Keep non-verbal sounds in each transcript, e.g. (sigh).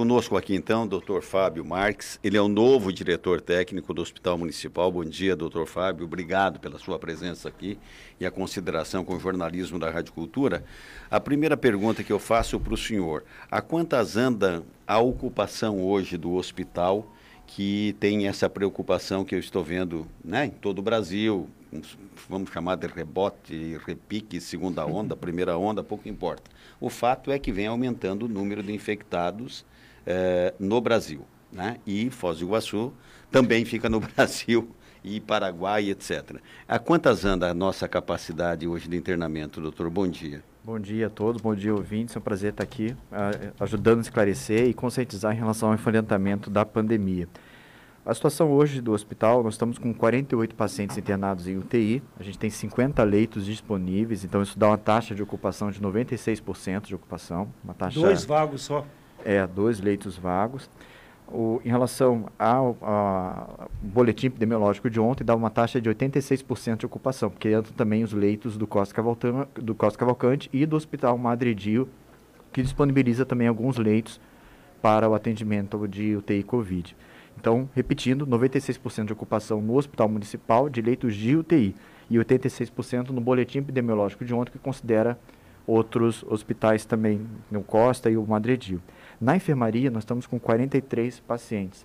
conosco aqui então o Dr. Fábio Marques. Ele é o novo diretor técnico do Hospital Municipal. Bom dia, doutor Fábio. Obrigado pela sua presença aqui e a consideração com o jornalismo da Rádio Cultura. A primeira pergunta que eu faço para o senhor: a quantas anda a ocupação hoje do hospital que tem essa preocupação que eu estou vendo né, em todo o Brasil, vamos chamar de rebote, repique, segunda onda, (laughs) primeira onda, pouco importa. O fato é que vem aumentando o número de infectados eh, no Brasil. Né? E Foz do Iguaçu também fica no (laughs) Brasil e Paraguai, etc. A quantas anda a nossa capacidade hoje de internamento, doutor? Bom dia. Bom dia a todos, bom dia ouvintes. É um prazer estar aqui ajudando a esclarecer e conscientizar em relação ao enfrentamento da pandemia. A situação hoje do hospital, nós estamos com 48 pacientes internados em UTI, a gente tem 50 leitos disponíveis, então isso dá uma taxa de ocupação de 96% de ocupação. Uma taxa, dois vagos só? É, dois leitos vagos. O, em relação ao, boletim epidemiológico de ontem, dá uma taxa de 86% de ocupação, porque entram também os leitos do Costa, Cavalcante, do Costa Cavalcante e do Hospital Madre Dio, que disponibiliza também alguns leitos para o atendimento de UTI Covid. Então, repetindo, 96% de ocupação no Hospital Municipal de leitos de UTI e 86% no boletim epidemiológico de ontem, que considera outros hospitais também, no Costa e o Madredio. Na enfermaria, nós estamos com 43 pacientes.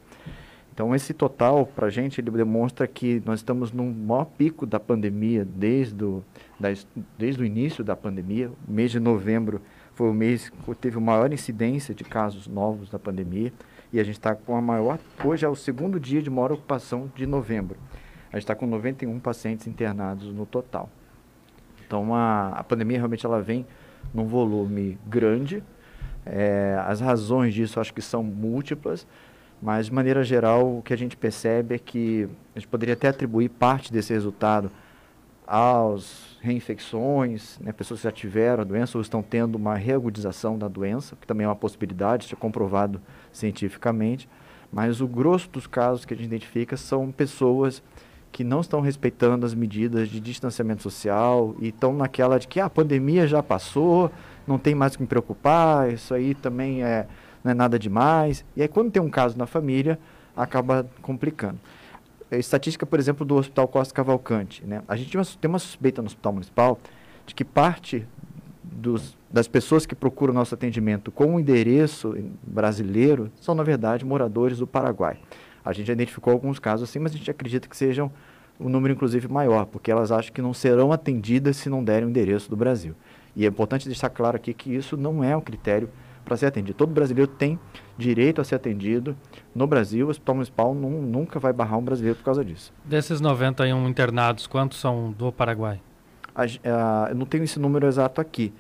Então, esse total, para a gente, ele demonstra que nós estamos no maior pico da pandemia desde o, da, desde o início da pandemia. O mês de novembro foi o mês que teve a maior incidência de casos novos da pandemia e a gente está com a maior. Hoje é o segundo dia de maior ocupação de novembro. A gente está com 91 pacientes internados no total. Então a, a pandemia realmente ela vem num volume grande. É, as razões disso acho que são múltiplas, mas de maneira geral o que a gente percebe é que a gente poderia até atribuir parte desse resultado às reinfecções, né, pessoas que já tiveram a doença ou estão tendo uma reagudização da doença, que também é uma possibilidade, isso é comprovado cientificamente, mas o grosso dos casos que a gente identifica são pessoas que não estão respeitando as medidas de distanciamento social e estão naquela de que ah, a pandemia já passou, não tem mais o que me preocupar, isso aí também é, não é nada demais. E aí, quando tem um caso na família, acaba complicando. A estatística, por exemplo, do Hospital Costa Cavalcante. Né? A gente tem uma suspeita no Hospital Municipal de que parte dos, das pessoas que procuram nosso atendimento com o endereço brasileiro são, na verdade, moradores do Paraguai. A gente já identificou alguns casos assim, mas a gente acredita que sejam um número, inclusive, maior, porque elas acham que não serão atendidas se não derem o endereço do Brasil. E é importante deixar claro aqui que isso não é um critério para ser atendido. Todo brasileiro tem direito a ser atendido no Brasil. O Hospital Municipal nunca vai barrar um brasileiro por causa disso. Desses 91 internados, quantos são do Paraguai? A, a, eu não tenho esse número exato aqui,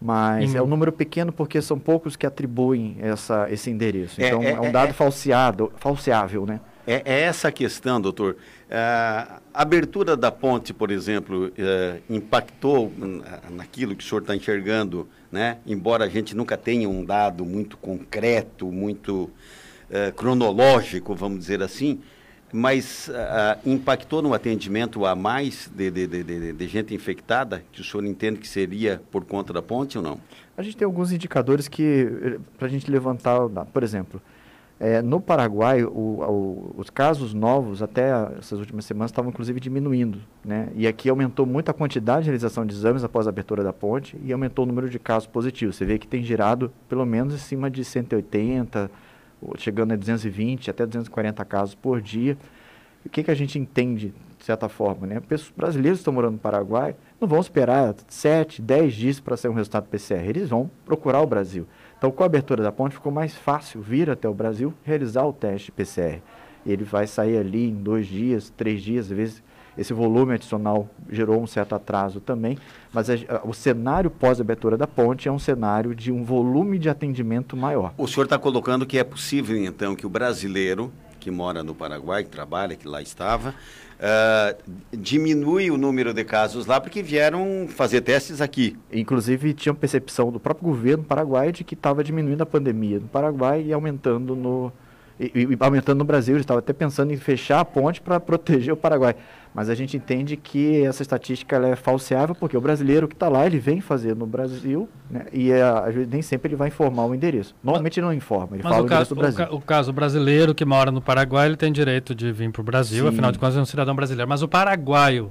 mas em... é um número pequeno porque são poucos que atribuem essa, esse endereço. É, então, é, é um dado é, falseado, falseável, né? É, é essa a questão, doutor. É, a abertura da ponte, por exemplo, é, impactou naquilo que o senhor está enxergando, né? embora a gente nunca tenha um dado muito concreto, muito cronológico, vamos dizer assim, mas impactou no atendimento a mais de, de, de, de, gente infectada, que o senhor entende que seria por conta da ponte ou não? A gente tem alguns indicadores que, eh, para a gente levantar, por exemplo, é, no Paraguai, o, o, os casos novos, até essas últimas semanas, estavam inclusive diminuindo. Né? E aqui aumentou muito a quantidade de realização de exames após a abertura da ponte e aumentou o número de casos positivos. Você vê que tem girado pelo menos acima de 180, chegando a 220 até 240 casos por dia. o que, que a gente entende, de certa forma? Né? Pessoas brasileiros que estão morando no Paraguai não vão esperar 7, 10 dias para sair um resultado PCR, eles vão procurar o Brasil. Então, com a abertura da ponte, ficou mais fácil vir até o Brasil realizar o teste PCR. Ele vai sair ali em dois dias, três dias, às vezes esse volume adicional gerou um certo atraso também, mas a, a, o cenário pós-abertura da ponte é um cenário de um volume de atendimento maior. O senhor está colocando que é possível, então, que o brasileiro que mora no Paraguai, que trabalha, que lá estava, uh, diminui o número de casos lá porque vieram fazer testes aqui. Inclusive, tinha percepção do próprio governo paraguaio de que estava diminuindo a pandemia no Paraguai e aumentando no, e, e, aumentando no Brasil. Eles estavam até pensando em fechar a ponte para proteger o Paraguai. Mas a gente entende que essa estatística é falseável, porque o brasileiro que está lá, ele vem fazer no Brasil, né, e a, nem sempre ele vai informar o endereço. Normalmente ele não informa, ele Mas fala o, o caso, do Brasil. O, ca, o, caso brasileiro que mora no Paraguai, ele tem direito de vir para o Brasil, Sim. afinal de contas é um cidadão brasileiro. Mas o paraguaio,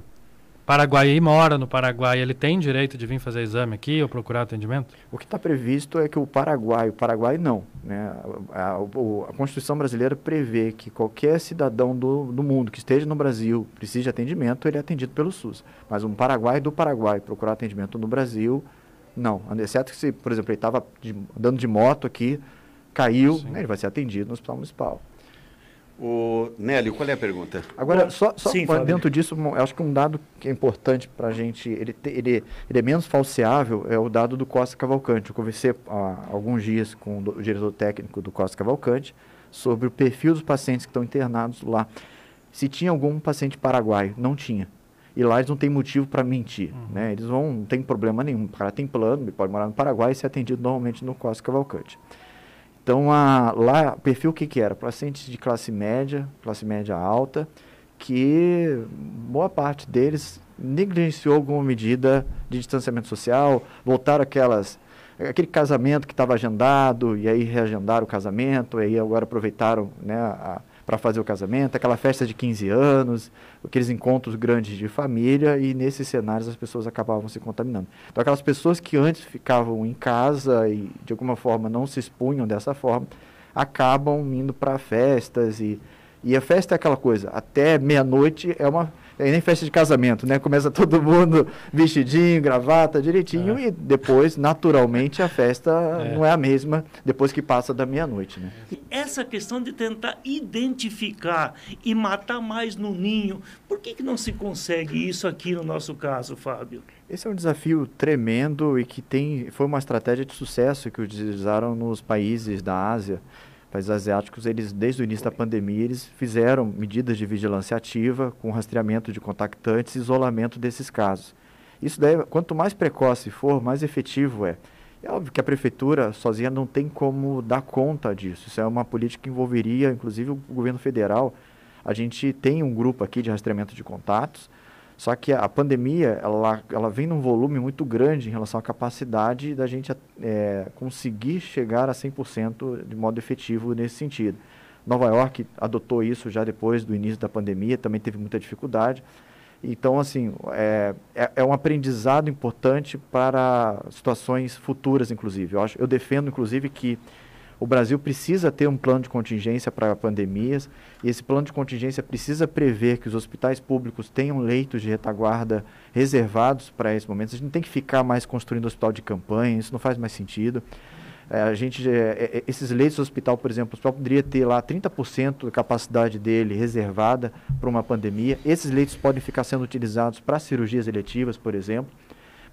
Paraguai mora no Paraguai, ele tem direito de vir fazer exame aqui ou procurar atendimento? O que está previsto é que o Paraguai, o Paraguai não. Né? A, a, a, Constituição brasileira prevê que qualquer cidadão do, do mundo que esteja no Brasil precise de atendimento, ele é atendido pelo SUS. Mas um Paraguai do Paraguai procurar atendimento no Brasil, não. Exceto que se, por exemplo, ele estava andando de moto aqui, caiu, né? ele vai ser atendido no hospital municipal. O Nélio, qual é a pergunta? Agora, só, só Sim, dentro disso, acho que um dado que é importante para a gente, ele, ele, ele é menos falseável, é o dado do Costa Cavalcante. Eu conversei há alguns dias com o diretor técnico do Costa Cavalcante sobre o perfil dos pacientes que estão internados lá. Se tinha algum paciente paraguaio, não tinha. E lá eles não têm motivo para mentir. Uhum. Né? Eles vão, não tem problema nenhum. O cara tem plano, ele pode morar no Paraguai e ser atendido normalmente no Costa Cavalcante. Então, a, lá, perfil o que, que era? Pacientes de classe média, classe média alta, que boa parte deles negligenciou alguma medida de distanciamento social, voltaram aquelas aquele casamento que estava agendado e aí reagendaram o casamento, e aí agora aproveitaram né, a, para fazer o casamento, aquela festa de 15 anos, aqueles encontros grandes de família, e nesses cenários as pessoas acabavam se contaminando. Então, aquelas pessoas que antes ficavam em casa e de alguma forma não se expunham dessa forma, acabam indo para festas e e a festa é aquela coisa, até meia-noite é uma é nem festa de casamento, né? Começa (laughs) todo mundo vestidinho, gravata, direitinho, é. e depois, naturalmente, a festa é. não é a mesma depois que passa da meia-noite, né? Essa questão de tentar identificar e matar mais no ninho, por que, que não se consegue isso aqui no nosso caso, Fábio? Esse é um desafio tremendo e que tem, foi uma estratégia de sucesso que utilizaram nos países da Ásia países asiáticos, eles desde o início da pandemia, eles fizeram medidas de vigilância ativa com rastreamento de contactantes e isolamento desses casos. Isso daí, quanto mais precoce for, mais efetivo é. É óbvio que a prefeitura sozinha não tem como dar conta disso. Isso é uma política que envolveria, inclusive, o governo federal. A gente tem um grupo aqui de rastreamento de contatos, só que a pandemia, ela, ela vem num volume muito grande em relação à capacidade da gente é, conseguir chegar a 100% de modo efetivo nesse sentido. Nova York adotou isso já depois do início da pandemia, também teve muita dificuldade. Então, assim, é, é, é um aprendizado importante para situações futuras, inclusive. Eu, acho, eu defendo, inclusive, que o Brasil precisa ter um plano de contingência para pandemias e esse plano de contingência precisa prever que os hospitais públicos tenham leitos de retaguarda reservados para esse momento. A gente não tem que ficar mais construindo hospital de campanha, isso não faz mais sentido. É, a gente, é, é, é esses leitos do hospital, por exemplo, o hospital poderia ter lá 30% da capacidade dele reservada para uma pandemia. Esses leitos podem ficar sendo utilizados para cirurgias eletivas, por exemplo,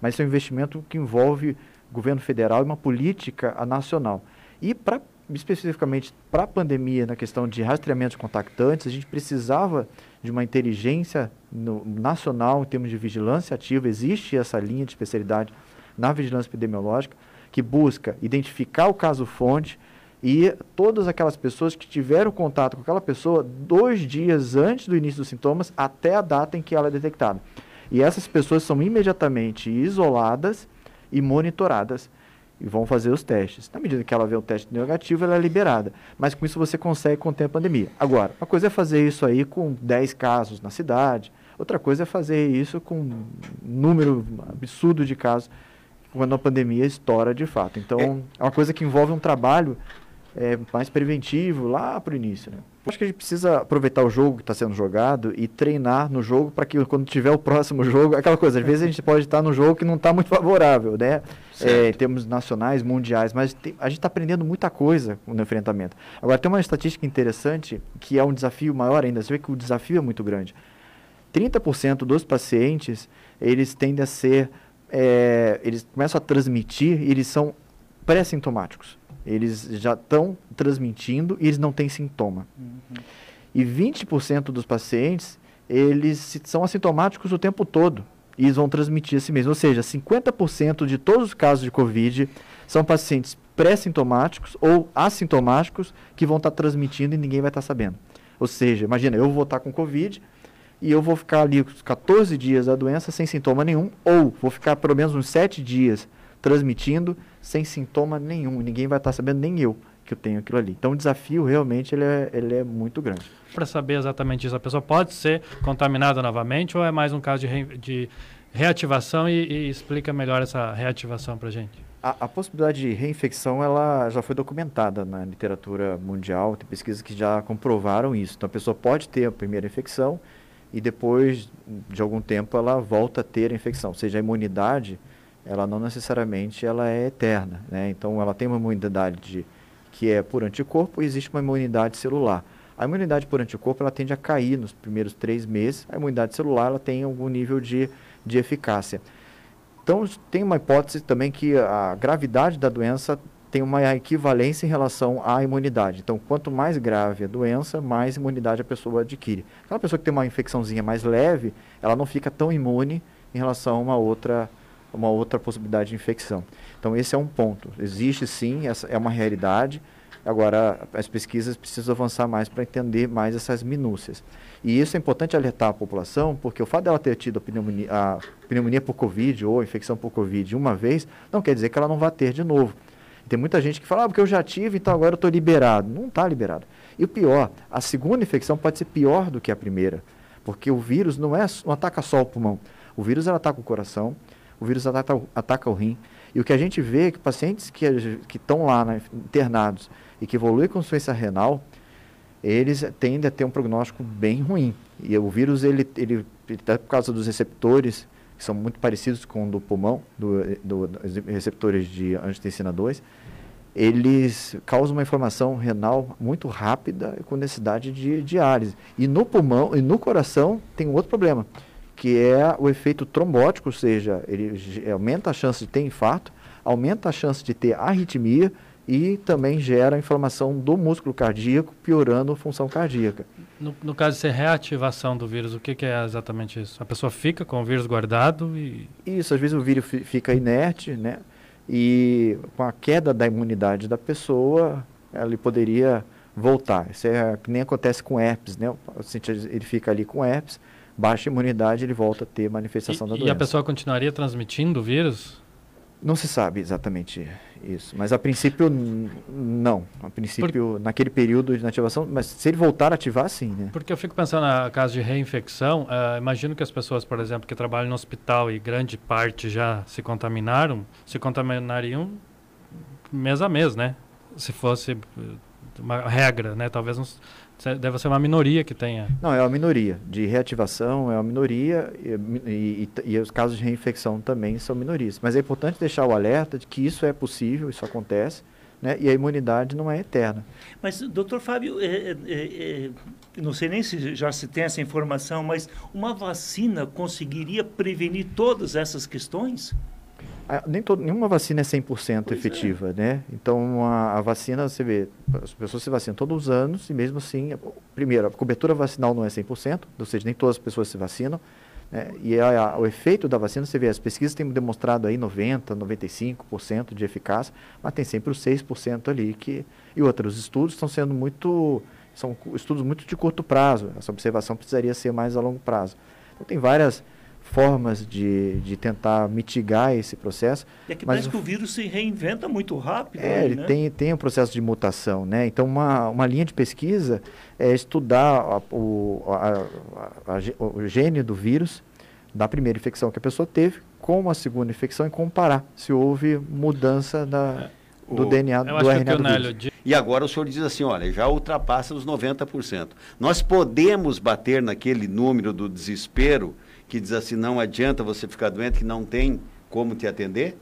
mas isso é um investimento que envolve governo federal e uma política nacional. E para especificamente para a pandemia, na questão de rastreamento de contactantes, a gente precisava de uma inteligência no, nacional em termos de vigilância ativa. Existe essa linha de especialidade na vigilância epidemiológica que busca identificar o caso fonte e todas aquelas pessoas que tiveram contato com aquela pessoa dois dias antes do início dos sintomas até a data em que ela é detectada. E essas pessoas são imediatamente isoladas e monitoradas e vão fazer os testes. Na medida que ela vê o teste negativo, ela é liberada. Mas com isso você consegue conter a pandemia. Agora, uma coisa é fazer isso aí com 10 casos na cidade, outra coisa é fazer isso com um número absurdo de casos quando a pandemia estoura de fato. Então, é, é uma coisa que envolve um trabalho é, mais preventivo lá para o início. Né? Acho que a gente precisa aproveitar o jogo que está sendo jogado e treinar no jogo para que quando tiver o próximo (laughs) jogo, aquela coisa, às vezes a gente pode estar no jogo que não está muito (laughs) favorável, né? É, em termos nacionais, mundiais, mas tem, a gente está aprendendo muita coisa no enfrentamento. Agora, tem uma estatística interessante que é um desafio maior ainda, você vê que o desafio é muito grande. 30% dos pacientes, eles tendem a ser, é, eles começam a transmitir e eles são pré-sintomáticos. Eles já estão transmitindo e eles não têm sintoma. Uhum. E 20% dos pacientes, eles são assintomáticos o tempo todo. E eles vão transmitir a si mesmos. Ou seja, 50% de todos os casos de Covid são pacientes pré-sintomáticos ou assintomáticos que vão estar tá transmitindo e ninguém vai estar tá sabendo. Ou seja, imagina, eu vou estar tá com Covid e eu vou ficar ali 14 dias da doença sem sintoma nenhum, ou vou ficar pelo menos uns 7 dias transmitindo sem sintoma nenhum. Ninguém vai estar sabendo, nem eu, que eu tenho aquilo ali. Então o desafio realmente ele é, ele é muito grande. Para saber exatamente isso, a pessoa pode ser contaminada novamente ou é mais um caso de, re, de reativação e, e, explica melhor essa reativação para a gente? A, possibilidade de reinfecção ela já foi documentada na literatura mundial, tem pesquisas que já comprovaram isso. Então a pessoa pode ter a primeira infecção e depois de algum tempo ela volta a ter a infecção. Ou seja, a imunidade ela não necessariamente ela é eterna, né? Então ela tem uma imunidade de, que é por anticorpo e existe uma imunidade celular. A imunidade por anticorpo ela tende a cair nos primeiros três meses. A imunidade celular ela tem algum nível de, de eficácia. Então tem uma hipótese também que a gravidade da doença tem uma equivalência em relação à imunidade. Então, quanto mais grave a doença, mais imunidade a pessoa adquire. Aquela pessoa que tem uma infecçãozinha mais leve, ela não fica tão imune em relação a uma outra uma outra possibilidade de infecção. Então, esse é um ponto. Existe sim, essa é uma realidade. Agora, as pesquisas precisam avançar mais para entender mais essas minúcias. E isso é importante alertar a população, porque o fato dela ter tido a pneumonia, a pneumonia por Covid ou infecção por Covid uma vez, não quer dizer que ela não vai ter de novo. Tem muita gente que fala, ah, porque eu já tive, então agora eu estou liberado. Não está liberado. E o pior, a segunda infecção pode ser pior do que a primeira, porque o vírus não, é, não ataca só o pulmão. O vírus ela ataca o coração, o vírus ataca, ataca o rim. E o que a gente vê é que pacientes que estão lá né, internados e que evoluem com doença renal, eles tendem a ter um prognóstico bem ruim. E o vírus, ele, ele, ele tá por causa dos receptores, que são muito parecidos com o do pulmão, do, do, dos receptores de angiotensina 2, eles causam uma inflamação renal muito rápida com necessidade de diálise. E no pulmão e no coração tem um outro problema, que é o efeito trombótico, ou seja, ele aumenta a chance de ter infarto, aumenta a chance de ter arritmia e também gera inflamação do músculo cardíaco, piorando a função cardíaca. No, no caso de ser reativação do vírus, o que, que, é exatamente isso? A pessoa fica com o vírus guardado e... Isso, às vezes o vírus fica inerte, né? E com a queda da imunidade da pessoa, ele poderia voltar. Isso é que nem acontece com herpes, né? O paciente ele fica ali com herpes, baixa imunidade, ele volta a ter manifestação e, da doença. E a pessoa continuaria transmitindo o vírus? Não se sabe exatamente isso, mas a princípio não. A princípio, Por... naquele período de ativação, mas se ele voltar a ativar, sim. Né? Porque eu fico pensando na caso de reinfecção, uh, imagino que as pessoas, por exemplo, que trabalham no hospital e grande parte já se contaminaram, se contaminariam mês a mês, né? Se fosse uma regra, né? Talvez uns Deve ser uma minoria que tenha. Não, é uma minoria. De reativação é uma minoria e, e, e, os casos de reinfecção também são minorias. Mas é importante deixar o alerta de que isso é possível, isso acontece, né? e a imunidade não é eterna. Mas, doutor Fábio, é, é, é, é não sei nem se já se tem essa informação, mas uma vacina conseguiria prevenir todas essas questões? Nem todo, nenhuma vacina é 100% pois é. efetiva, é. né? Então, a, a, vacina, você vê, as pessoas se vacinam todos os anos e mesmo assim, primeiro, a cobertura vacinal não é 100%, ou seja, nem todas as pessoas se vacinam, né? E a, a, o efeito da vacina, você vê, as pesquisas têm demonstrado aí 90%, 95% de eficácia, mas tem sempre os 6% ali que... E outros estudos estão sendo muito... São estudos muito de curto prazo, essa observação precisaria ser mais a longo prazo. Então, tem várias formas de, de tentar mitigar esse processo. É que mas parece que o vírus se reinventa muito rápido. É, aí, ele né? tem, tem um processo de mutação, né? Então, uma, uma linha de pesquisa é estudar a, o, a, a, o gene do vírus da primeira infecção que a pessoa teve com a segunda infecção e comparar se houve mudança da, é. do o, DNA, do RNA do vírus. E agora o senhor diz assim, olha, já ultrapassa os 90%. Nós podemos bater naquele número do desespero que diz assim, não adianta você ficar doente, que não tem como te atender?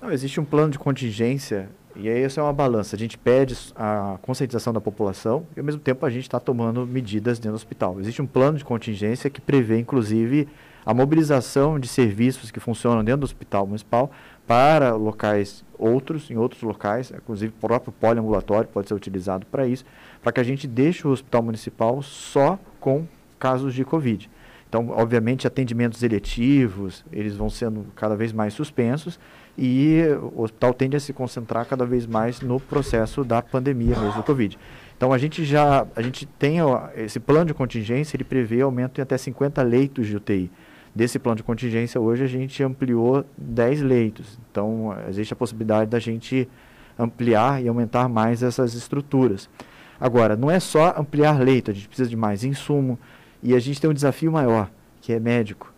Não, existe um plano de contingência e aí essa é uma balança. A gente pede a conscientização da população e ao mesmo tempo a gente está tomando medidas dentro do hospital. Existe um plano de contingência que prevê, inclusive, a mobilização de serviços que funcionam dentro do hospital municipal para locais outros, em outros locais, inclusive o próprio poliambulatório pode ser utilizado para isso, para que a gente deixe o hospital municipal só com casos de Covid. Então, obviamente, atendimentos eletivos, eles vão sendo cada vez mais suspensos e o hospital tende a se concentrar cada vez mais no processo da pandemia mesmo do Covid. Então a gente já a gente tem ó, esse plano de contingência, ele prevê aumento em até 50 leitos de UTI. Desse plano de contingência hoje a gente ampliou 10 leitos. Então existe a possibilidade da gente ampliar e aumentar mais essas estruturas. Agora, não é só ampliar leito, a gente precisa de mais insumo e a gente tem um desafio maior, que é médico.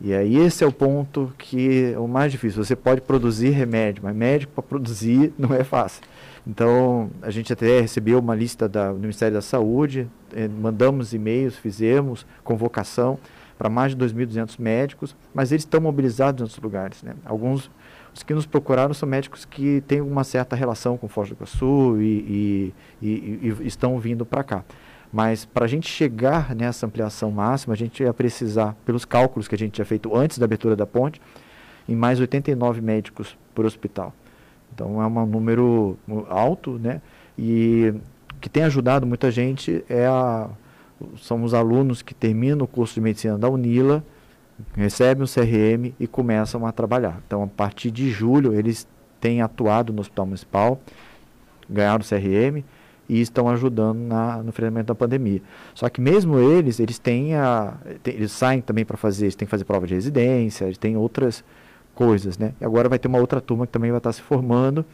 E aí esse é o ponto que é o mais difícil. Você pode produzir remédio, mas médico para produzir (laughs) não é fácil. Então, a gente até recebeu uma lista da, do Ministério da Saúde, eh, mandamos e-mails, fizemos convocação para mais de 2.200 médicos, mas eles estão mobilizados em outros lugares. Né? Alguns os que nos procuraram são médicos que têm uma certa relação com Foz do Iguaçu e, e, e, e estão vindo para cá. Mas para a gente chegar nessa ampliação máxima, a gente ia precisar, pelos cálculos que a gente tinha feito antes da abertura da ponte, em mais 89 médicos por hospital. Então é um número alto, né? E que tem ajudado muita gente é a, são os alunos que terminam o curso de medicina da UNILA, recebem o CRM e começam a trabalhar. Então, a partir de julho, eles têm atuado no Hospital Municipal, ganharam o CRM e estão ajudando na, no enfrentamento da pandemia. Só que mesmo eles, eles têm a, eles saem também para fazer, eles têm que fazer prova de residência, eles têm outras coisas, né? E agora vai ter uma outra turma que também vai estar se formando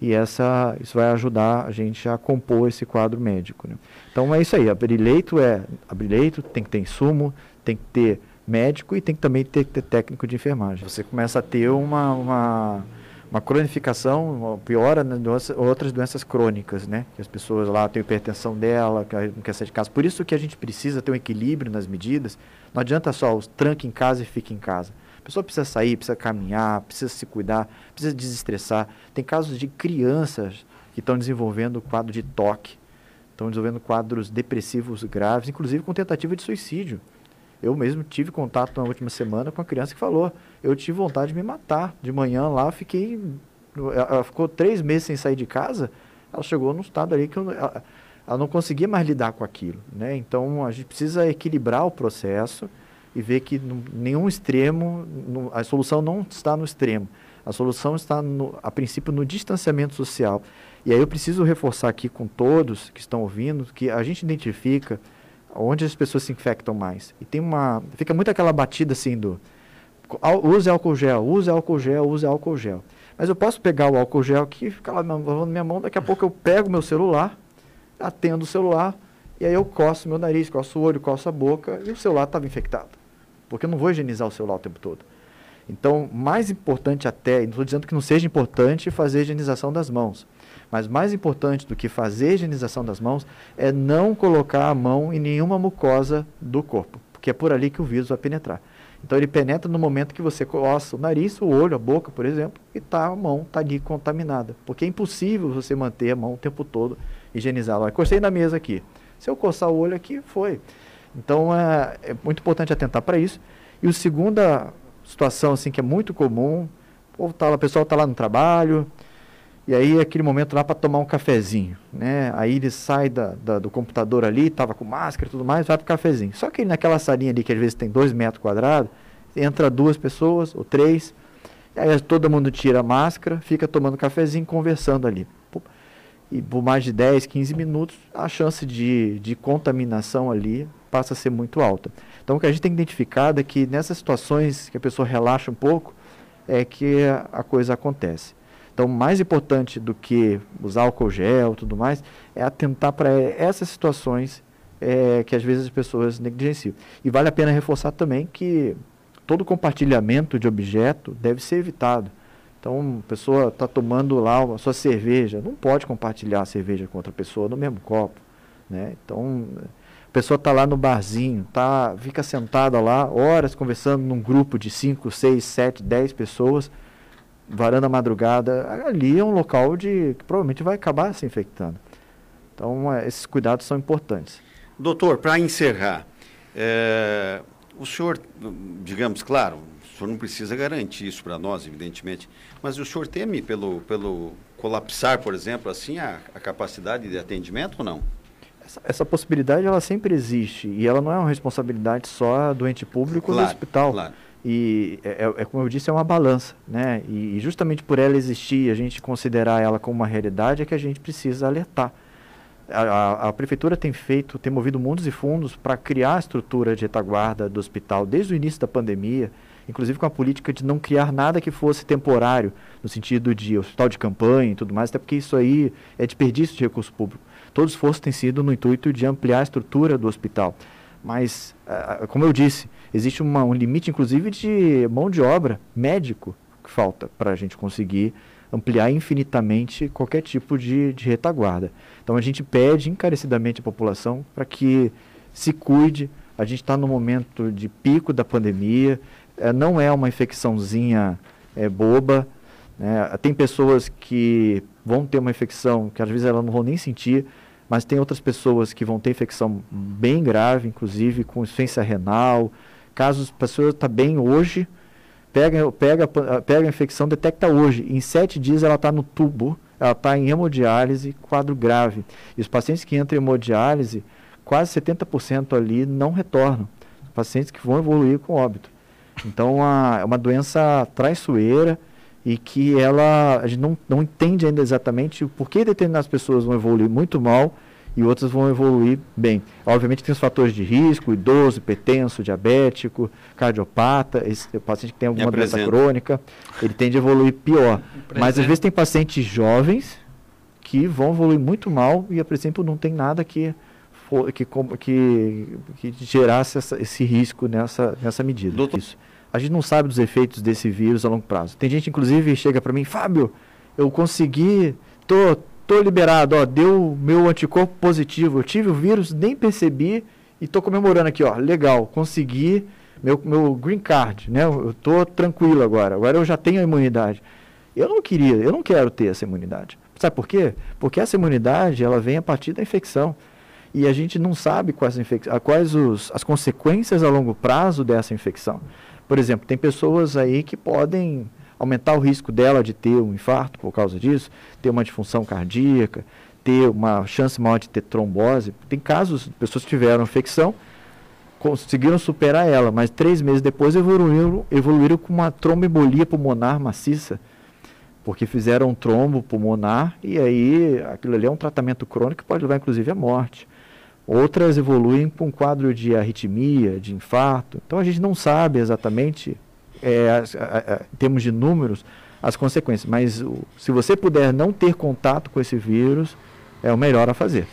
e essa, isso vai ajudar a gente a compor esse quadro médico. Né? Então é isso aí, abrir leito é abrir leito, tem que ter insumo, tem que ter médico e tem que também ter, ter técnico de enfermagem. Você começa a ter uma, uma, uma cronificação, piora né, doença, outras doenças crônicas, né? Que as pessoas lá têm hipertensão dela, que não quer sair de casa. Por isso que a gente precisa ter um equilíbrio nas medidas. Não adianta só os tranque em casa e fique em casa. A pessoa precisa sair, precisa caminhar, precisa se cuidar, precisa desestressar. Tem casos de crianças que estão desenvolvendo quadro de toque, estão desenvolvendo quadros depressivos graves, inclusive com tentativa de suicídio. Eu mesmo tive contato na última semana com a criança que falou: eu tive vontade de me matar. De manhã lá, fiquei. Ela ficou três meses sem sair de casa. Ela chegou num estado ali que eu, ela, ela não conseguia mais lidar com aquilo. Né? Então a gente precisa equilibrar o processo e ver que nenhum extremo, a solução não está no extremo. A solução está, no, a princípio, no distanciamento social. E aí eu preciso reforçar aqui com todos que estão ouvindo que a gente identifica onde as pessoas se infectam mais. E tem uma. Fica muito aquela batida assim do. Use álcool gel, use álcool gel, use álcool gel. Mas eu posso pegar o álcool gel aqui, ficar lá na minha mão, daqui a pouco eu pego meu celular, atendo o celular, e aí eu coço meu nariz, coço o olho, coço a boca, e o celular estava infectado. Porque eu não vou higienizar o celular o tempo todo. Então, mais importante até, não estou dizendo que não seja importante fazer a higienização das mãos. Mas mais importante do que fazer a higienização das mãos é não colocar a mão em nenhuma mucosa do corpo, porque é por ali que o vírus vai penetrar. Então ele penetra no momento que você coça o nariz, o olho, a boca, por exemplo, e tá, a mão está ali contaminada. Porque é impossível você manter a mão o tempo todo higienizada. Eu encostei na mesa aqui. Se eu coçar o olho aqui, foi. Então é, é muito importante atentar para isso. E a segunda situação assim que é muito comum, o pessoal está lá no trabalho, e aí, aquele momento lá para tomar um cafezinho, né? Aí ele sai da, da do computador ali, estava com máscara e tudo mais, vai para o cafezinho. Só que naquela salinha ali, que às vezes tem dois metros quadrados, entra duas pessoas ou três, aí todo mundo tira a máscara, fica tomando cafezinho, conversando ali. E por mais de 10, 15 minutos, a chance de, de contaminação ali passa a ser muito alta. Então, o que a gente tem identificado é que nessas situações que a pessoa relaxa um pouco, é que a coisa acontece. Então, mais importante do que usar álcool gel e tudo mais, é atentar para essas situações é, que às vezes as pessoas negligenciam. E vale a pena reforçar também que todo compartilhamento de objeto deve ser evitado. Então, a pessoa está tomando lá a sua cerveja, não pode compartilhar a cerveja com outra pessoa no mesmo copo. Né? Então, a pessoa está lá no barzinho, tá, fica sentada lá horas conversando num grupo de 5, 6, 7, 10 pessoas varanda madrugada, ali é um local de que provavelmente vai acabar se infectando. Então, é, esses cuidados são importantes. Doutor, para encerrar, é, o senhor, digamos, claro, o senhor não precisa garantir isso para nós, evidentemente, mas o senhor teme pelo, pelo colapsar, por exemplo, assim, a, a capacidade de atendimento ou não? Essa, essa, possibilidade ela sempre existe e ela não é uma responsabilidade só do ente público claro, do hospital. Claro. E é, é, é, como eu disse, é uma balança, né? E, e justamente por ela existir, a gente considerar ela como uma realidade, é que a gente precisa alertar. A, a, a, prefeitura tem feito, tem movido mundos e fundos para criar a estrutura de retaguarda do hospital desde o início da pandemia, inclusive com a política de não criar nada que fosse temporário, no sentido de hospital de campanha e tudo mais, até porque isso aí é desperdício de recurso público. Todo esforço tem sido no intuito de ampliar a estrutura do hospital. Mas, uh, como eu disse, existe uma, um limite, inclusive, de mão de obra, médico, que falta para a gente conseguir ampliar infinitamente qualquer tipo de, de retaguarda. Então a gente pede encarecidamente à população para que se cuide. A gente está no momento de pico da pandemia, é, não é uma infecçãozinha é, boba. Né? Tem pessoas que vão ter uma infecção que às vezes elas não vão nem sentir, mas tem outras pessoas que vão ter infecção bem grave, inclusive com insuficiência renal. Casos, a pessoa está bem hoje, pega, pega, pega a infecção, detecta hoje. Em sete dias ela está no tubo, ela está em hemodiálise, quadro grave. E os pacientes que entram em hemodiálise, quase 70% ali não retornam. Pacientes que vão evoluir com óbito. Então, é uma doença traiçoeira e que ela a gente não, não entende ainda exatamente o porquê determinadas pessoas vão evoluir muito mal e outras vão evoluir bem. Obviamente tem os fatores de risco, idoso, hipertenso, diabético, cardiopata, esse paciente que tem alguma doença crônica, ele tende a evoluir pior. Mas às vezes tem pacientes jovens que vão evoluir muito mal e, por exemplo, não tem nada que que, que, que gerasse essa, esse risco nessa, nessa medida. Doutor, Isso a gente não sabe dos efeitos desse vírus a longo prazo. Tem gente, inclusive, chega para mim, Fábio, eu consegui, tô, tô liberado, ó, deu meu anticorpo positivo, eu tive o vírus, nem percebi e tô comemorando aqui, ó, legal, consegui meu, meu green card, né? Eu tô tranquilo agora, agora eu já tenho a imunidade. Eu não queria, eu não quero ter essa imunidade. Sabe por quê? Porque essa imunidade, ela vem a partir da infecção. E a gente não sabe quais, quais os, as consequências a longo prazo dessa infecção. Por exemplo, tem pessoas aí que podem aumentar o risco dela de ter um infarto por causa disso, ter uma disfunção cardíaca, ter uma chance maior de ter trombose. Tem casos de pessoas que tiveram infecção, conseguiram superar ela, mas três meses depois evoluíram, evoluíram com uma tromboembolia pulmonar maciça, porque fizeram um trombo pulmonar e aí aquilo ali é um tratamento crônico que pode levar inclusive à morte. Outras evoluem com um quadro de arritmia, de infarto. Então a gente não sabe exatamente, é, a, a, a, em termos de números, as consequências. Mas o, se você puder não ter contato com esse vírus, é o melhor a fazer.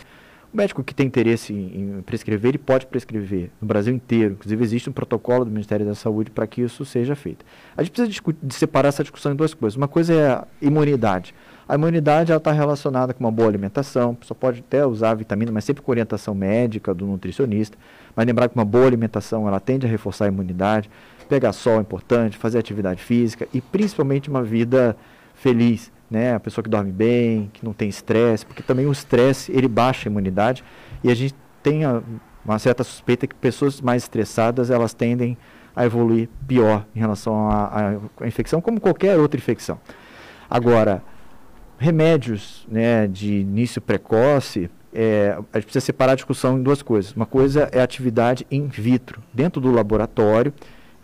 O médico que tem interesse em, em prescrever, ele pode prescrever no Brasil inteiro. Inclusive, existe um protocolo do Ministério da Saúde para que isso seja feito. A gente precisa de, de separar essa discussão em duas coisas. Uma coisa é a imunidade. A imunidade está relacionada com uma boa alimentação, pessoa pode até usar vitamina, mas sempre com orientação médica do nutricionista. Mas lembrar que uma boa alimentação ela tende a reforçar a imunidade. Pegar sol é importante, fazer atividade física e principalmente uma vida feliz. Né? A pessoa que dorme bem, que não tem estresse, porque também o estresse ele baixa a imunidade e a gente tem a, uma certa suspeita que pessoas mais estressadas elas tendem a evoluir pior em relação à infecção, como qualquer outra infecção. Agora, remédios né, de início precoce, é, a gente precisa separar a discussão em duas coisas. Uma coisa é a atividade in vitro. Dentro do laboratório,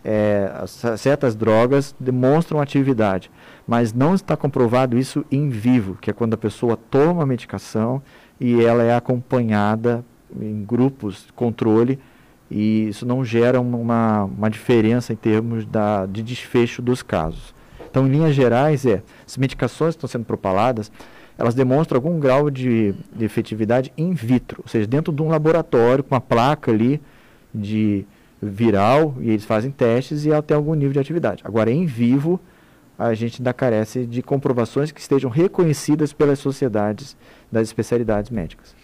é, certas drogas demonstram atividade, mas não está comprovado isso em vivo, que é quando a pessoa toma a medicação e ela é acompanhada em grupos de controle e isso não gera uma, uma diferença em termos da, de desfecho dos casos. Então, em linhas gerais, é, as medicações que estão sendo propaladas, elas demonstram algum grau de, de efetividade in vitro, ou seja, dentro de um laboratório com uma placa ali de viral e eles fazem testes e tem algum nível de atividade. Agora, em vivo, a gente ainda carece de comprovações que estejam reconhecidas pelas sociedades das especialidades médicas.